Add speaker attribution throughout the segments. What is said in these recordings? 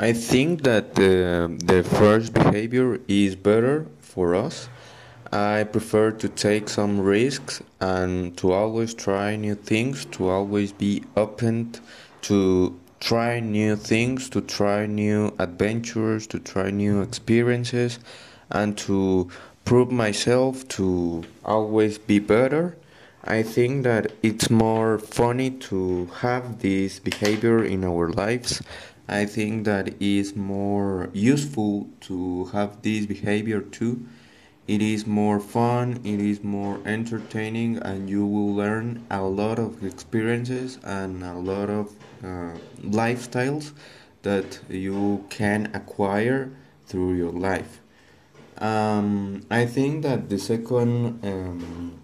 Speaker 1: I think that the, the first behavior is better for us. I prefer to take some risks and to always try new things, to always be open to try new things, to try new adventures, to try new experiences, and to prove myself to always be better. I think that it's more funny to have this behavior in our lives. I think that is more useful to have this behavior too. It is more fun, it is more entertaining, and you will learn a lot of experiences and a lot of uh, lifestyles that you can acquire through your life. Um, I think that the second um,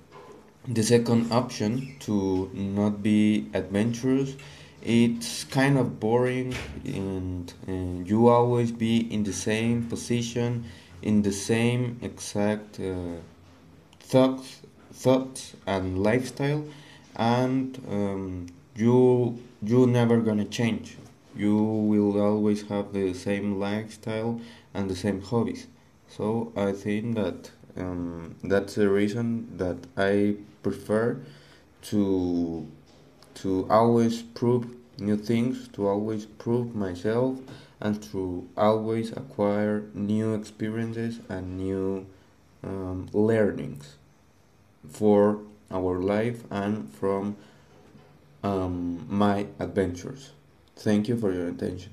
Speaker 1: the second option to not be adventurous it's kind of boring and, and you always be in the same position in the same exact uh, thoughts thoughts and lifestyle and um, you you never gonna change. You will always have the same lifestyle and the same hobbies. So I think that um, that's the reason that I prefer to to always prove new things, to always prove myself, and to always acquire new experiences and new um, learnings for our life and from um, my adventures. Thank you for your attention.